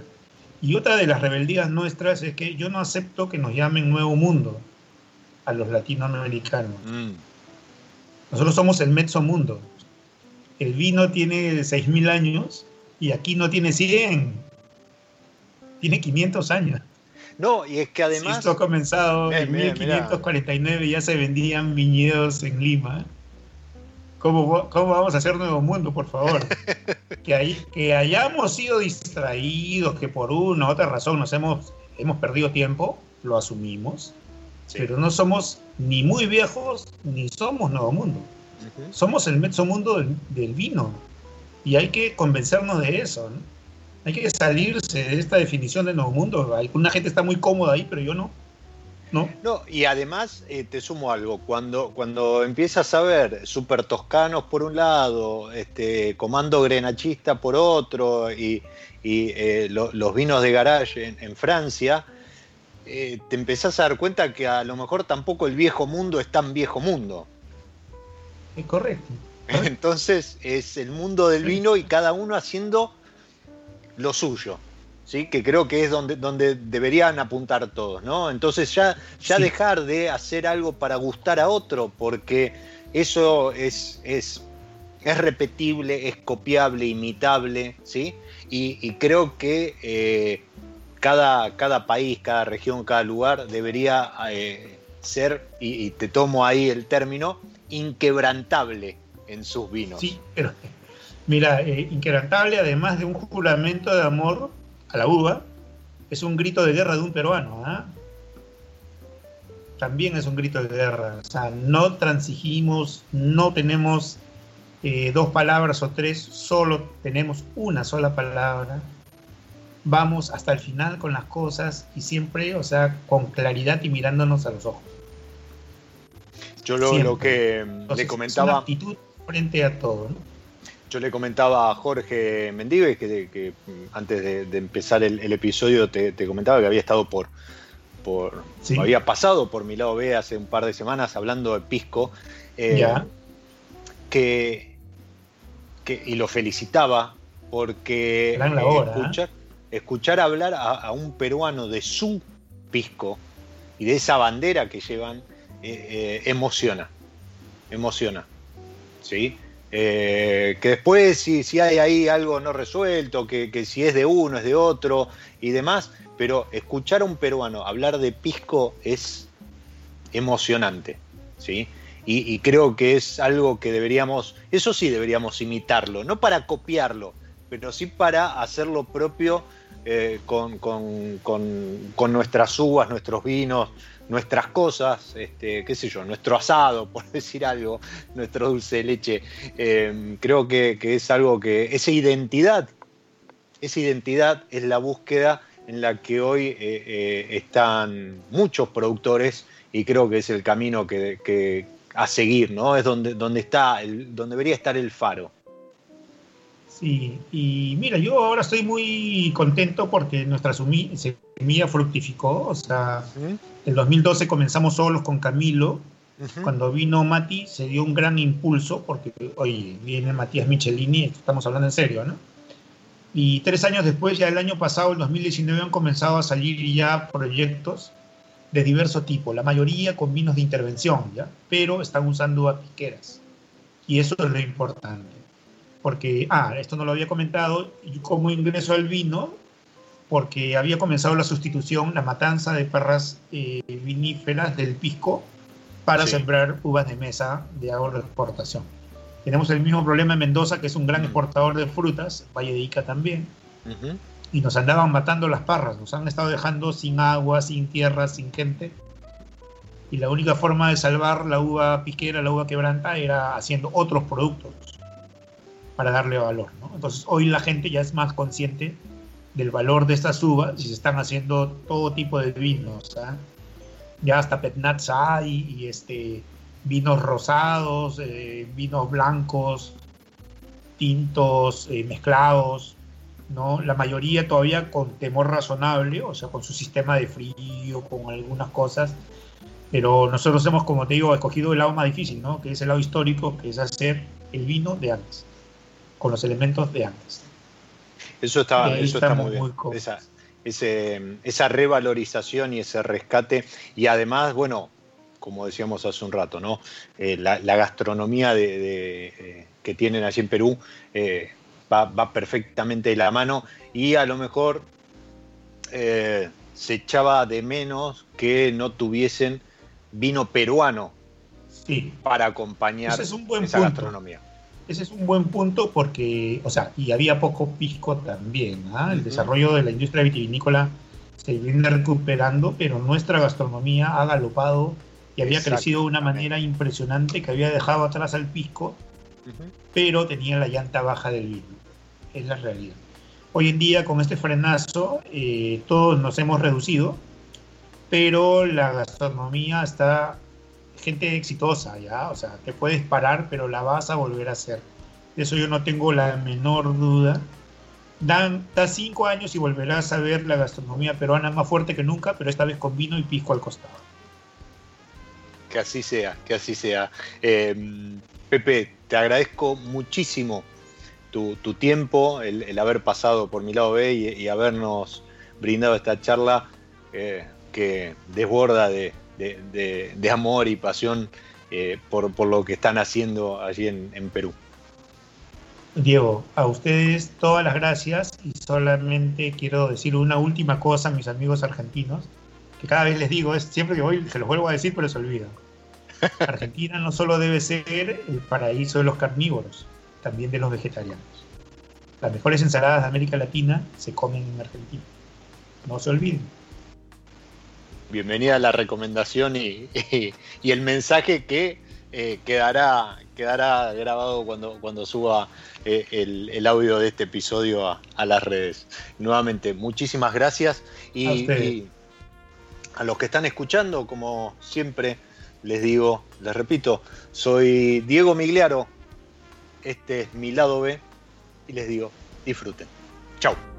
Y otra de las rebeldías nuestras es que yo no acepto que nos llamen Nuevo Mundo a los latinoamericanos. Mm. Nosotros somos el mezzo mundo el vino tiene 6.000 años y aquí no tiene 100. Tiene 500 años. No, y es que además... esto ha comenzado en 1549 y ya se vendían viñedos en Lima. ¿Cómo, ¿Cómo, vamos a hacer nuevo mundo, por favor? que, que hayamos sido distraídos, que por una u otra razón nos hemos, hemos perdido tiempo, lo asumimos, pero no somos ni muy viejos ni somos nuevo mundo. Somos el mezzo mundo del, vino y hay que convencernos de eso. Hay que salirse de esta definición de nuevo mundo. Alguna gente está muy cómoda ahí, pero yo no. No. no y además eh, te sumo algo, cuando, cuando empiezas a ver super toscanos por un lado, este, comando grenachista por otro y, eh, los vinos de garage en, Francia, eh, te empezás a dar cuenta que a lo mejor tampoco el viejo mundo es tan viejo mundo correcto. Entonces es el mundo del vino y cada uno haciendo lo suyo. ¿Sí? que creo que es donde, donde deberían apuntar todos, ¿no? Entonces ya, ya dejar de hacer algo para gustar a otro, porque eso es, es, es repetible, es copiable, imitable, ¿sí? Y, creo que eh, cada, cada país, cada región, cada lugar debería eh, ser, y, te tomo ahí el término, inquebrantable en sus vinos. Sí, pero mira, eh, inquebrantable, además de un juramento de amor a la uva, es un grito de guerra de un peruano. ¿ah? También es un grito de guerra. O sea, no transigimos, no tenemos eh, dos palabras o tres, solo tenemos una sola palabra. Vamos hasta el final con las cosas y siempre, o sea, con claridad y mirándonos a los ojos. Yo lo, que le comentaba. actitud frente a todo, Yo le comentaba a Jorge Mendive que, antes de, empezar el, episodio te, comentaba que había estado por. por Había pasado por mi lado B hace un par de semanas hablando de Pisco. Eh, que, y lo felicitaba porque ¿eh? escuchar, hablar a, un peruano de su pisco y de esa bandera que llevan eh, eh, emociona, emociona, ¿sí? Eh, que después si, si, hay ahí algo no resuelto, que, si es de uno, es de otro y demás, pero escuchar a un peruano hablar de pisco es emocionante, ¿sí? Y, creo que es algo que deberíamos, eso sí deberíamos imitarlo, no para copiarlo, pero sí para hacer lo propio eh, con, con, con, nuestras uvas, nuestros vinos, nuestras cosas, este, qué sé yo, nuestro asado, por decir algo, nuestro dulce de leche. Eh, creo que, es algo que, esa identidad, esa identidad es la búsqueda en la que hoy eh, eh, están muchos productores y creo que es el camino que, a seguir, ¿no? Es donde, donde está, donde debería estar el faro. Sí, y mira, yo ahora estoy muy contento porque nuestra semilla fructificó, o sea, en el 2012 comenzamos solos con Camilo, cuando vino Mati se dio un gran impulso porque, oye, viene Matías Michelini, estamos hablando en serio, ¿no? Y tres años después, ya el año pasado, el 2019, han comenzado a salir ya proyectos de diverso tipo, la mayoría con vinos de intervención, ¿ya? Pero están usando a piqueras. Y eso es lo importante porque, ah, esto no lo había comentado, como ingreso al vino, porque había comenzado la sustitución, la matanza de perras eh, viníferas del pisco para sembrar uvas de mesa de ahorro de exportación. Tenemos el mismo problema en Mendoza, que es un gran exportador de frutas, Valle de Ica también, y nos andaban matando las parras, nos han estado dejando sin agua, sin tierra, sin gente. Y la única forma de salvar la uva piquera, la uva quebranta, era haciendo otros productos para darle valor. ¿no? Entonces hoy la gente ya es más consciente del valor de estas uvas y se están haciendo todo tipo de vinos. ¿ah? Ya hasta petnats hay y este, vinos rosados, eh, vinos blancos, tintos, eh, mezclados. ¿no? La mayoría todavía con temor razonable, o sea, con su sistema de frío, con algunas cosas. Pero nosotros hemos, como te digo, escogido el lado más difícil, ¿no? que es el lado histórico, que es hacer el vino de antes con los elementos de antes. Eso está, eso está muy bien. esa, esa revalorización y ese rescate. Y además, bueno, como decíamos hace un rato, ¿no? Eh, la, gastronomía de, eh, que tienen allí en Perú eh, va, perfectamente de la mano y a lo mejor se echaba de menos que no tuviesen vino peruano para acompañar esa gastronomía ese es un buen punto porque, o sea, y había poco pisco también. ¿ah? El desarrollo de la industria vitivinícola se viene recuperando, pero nuestra gastronomía ha galopado y había crecido de una manera impresionante que había dejado atrás al pisco, pero tenía la llanta baja del vino. Es la realidad. Hoy en día, con este frenazo, eh, todos nos hemos reducido, pero la gastronomía está gente exitosa, ¿ya? O sea, te puedes parar, pero la vas a volver a hacer. De eso yo no tengo la menor duda. Dan, da cinco años y volverás a ver la gastronomía peruana más fuerte que nunca, pero esta vez con vino y pisco al costado. Que así sea, que así sea. Em, Pepe, te agradezco muchísimo tu, tiempo, el, haber pasado por mi lado B y, habernos brindado esta charla eh, que desborda de, de, amor y pasión eh, por, lo que están haciendo allí en, Perú. Diego, a ustedes todas las gracias y solamente quiero decir una última cosa a mis amigos argentinos, que cada vez les digo, es siempre que voy se los vuelvo a decir pero se olvidan. Argentina no solo debe ser el paraíso de los carnívoros, también de los vegetarianos. Las mejores ensaladas de América Latina se comen en Argentina. No se olviden bienvenida a la recomendación y, el mensaje que eh, quedará, quedará grabado cuando, cuando suba eh, el, audio de este episodio a, las redes. Nuevamente, muchísimas gracias y, a los que están escuchando, como siempre les digo, les repito, soy Diego Migliaro, este es mi lado B y les digo, disfruten. Chao.